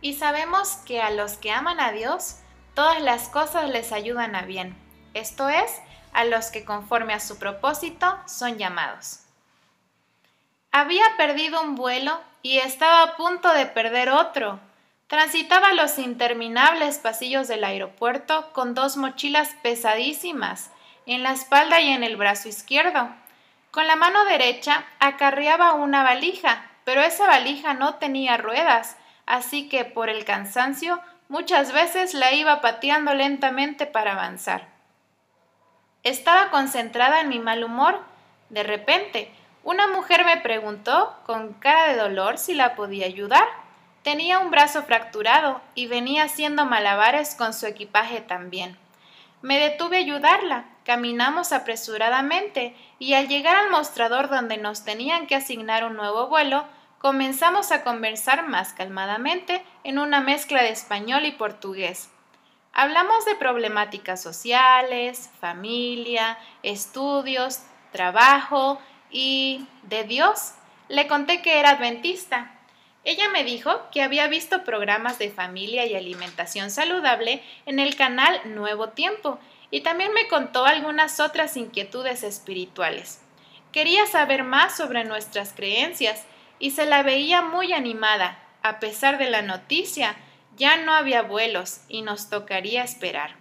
Y sabemos que a los que aman a Dios, todas las cosas les ayudan a bien, esto es, a los que conforme a su propósito son llamados. Había perdido un vuelo y estaba a punto de perder otro. Transitaba los interminables pasillos del aeropuerto con dos mochilas pesadísimas en la espalda y en el brazo izquierdo. Con la mano derecha acarreaba una valija, pero esa valija no tenía ruedas, así que por el cansancio muchas veces la iba pateando lentamente para avanzar. Estaba concentrada en mi mal humor. De repente, una mujer me preguntó con cara de dolor si la podía ayudar. Tenía un brazo fracturado y venía haciendo malabares con su equipaje también. Me detuve a ayudarla, caminamos apresuradamente y al llegar al mostrador donde nos tenían que asignar un nuevo vuelo, comenzamos a conversar más calmadamente en una mezcla de español y portugués. Hablamos de problemáticas sociales, familia, estudios, trabajo y de Dios. Le conté que era adventista. Ella me dijo que había visto programas de familia y alimentación saludable en el canal Nuevo Tiempo y también me contó algunas otras inquietudes espirituales. Quería saber más sobre nuestras creencias y se la veía muy animada, a pesar de la noticia ya no había vuelos y nos tocaría esperar.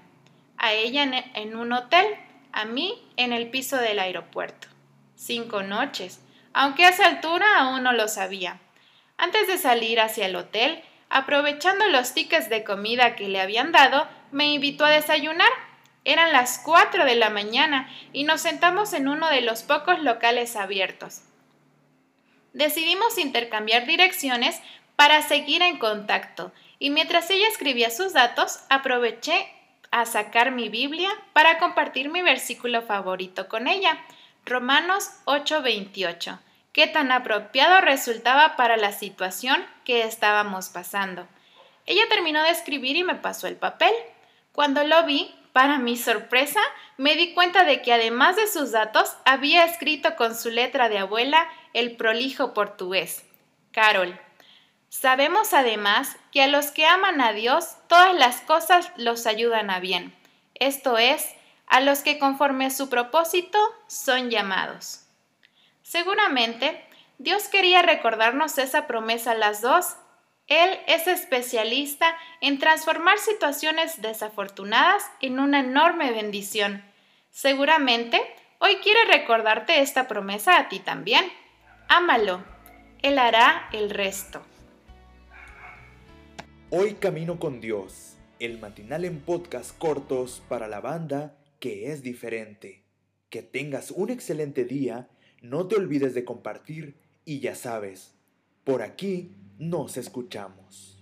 A ella en un hotel, a mí en el piso del aeropuerto. Cinco noches, aunque a esa altura aún no lo sabía. Antes de salir hacia el hotel, aprovechando los tickets de comida que le habían dado, me invitó a desayunar. Eran las cuatro de la mañana y nos sentamos en uno de los pocos locales abiertos. Decidimos intercambiar direcciones para seguir en contacto y mientras ella escribía sus datos, aproveché a sacar mi Biblia para compartir mi versículo favorito con ella, Romanos 8:28, que tan apropiado resultaba para la situación que estábamos pasando. Ella terminó de escribir y me pasó el papel. Cuando lo vi, para mi sorpresa, me di cuenta de que además de sus datos, había escrito con su letra de abuela el prolijo portugués. Carol, Sabemos además que a los que aman a Dios todas las cosas los ayudan a bien, esto es, a los que conforme a su propósito son llamados. Seguramente, Dios quería recordarnos esa promesa a las dos. Él es especialista en transformar situaciones desafortunadas en una enorme bendición. Seguramente, hoy quiere recordarte esta promesa a ti también. Ámalo. Él hará el resto. Hoy Camino con Dios, el matinal en podcast cortos para la banda que es diferente. Que tengas un excelente día, no te olvides de compartir y ya sabes, por aquí nos escuchamos.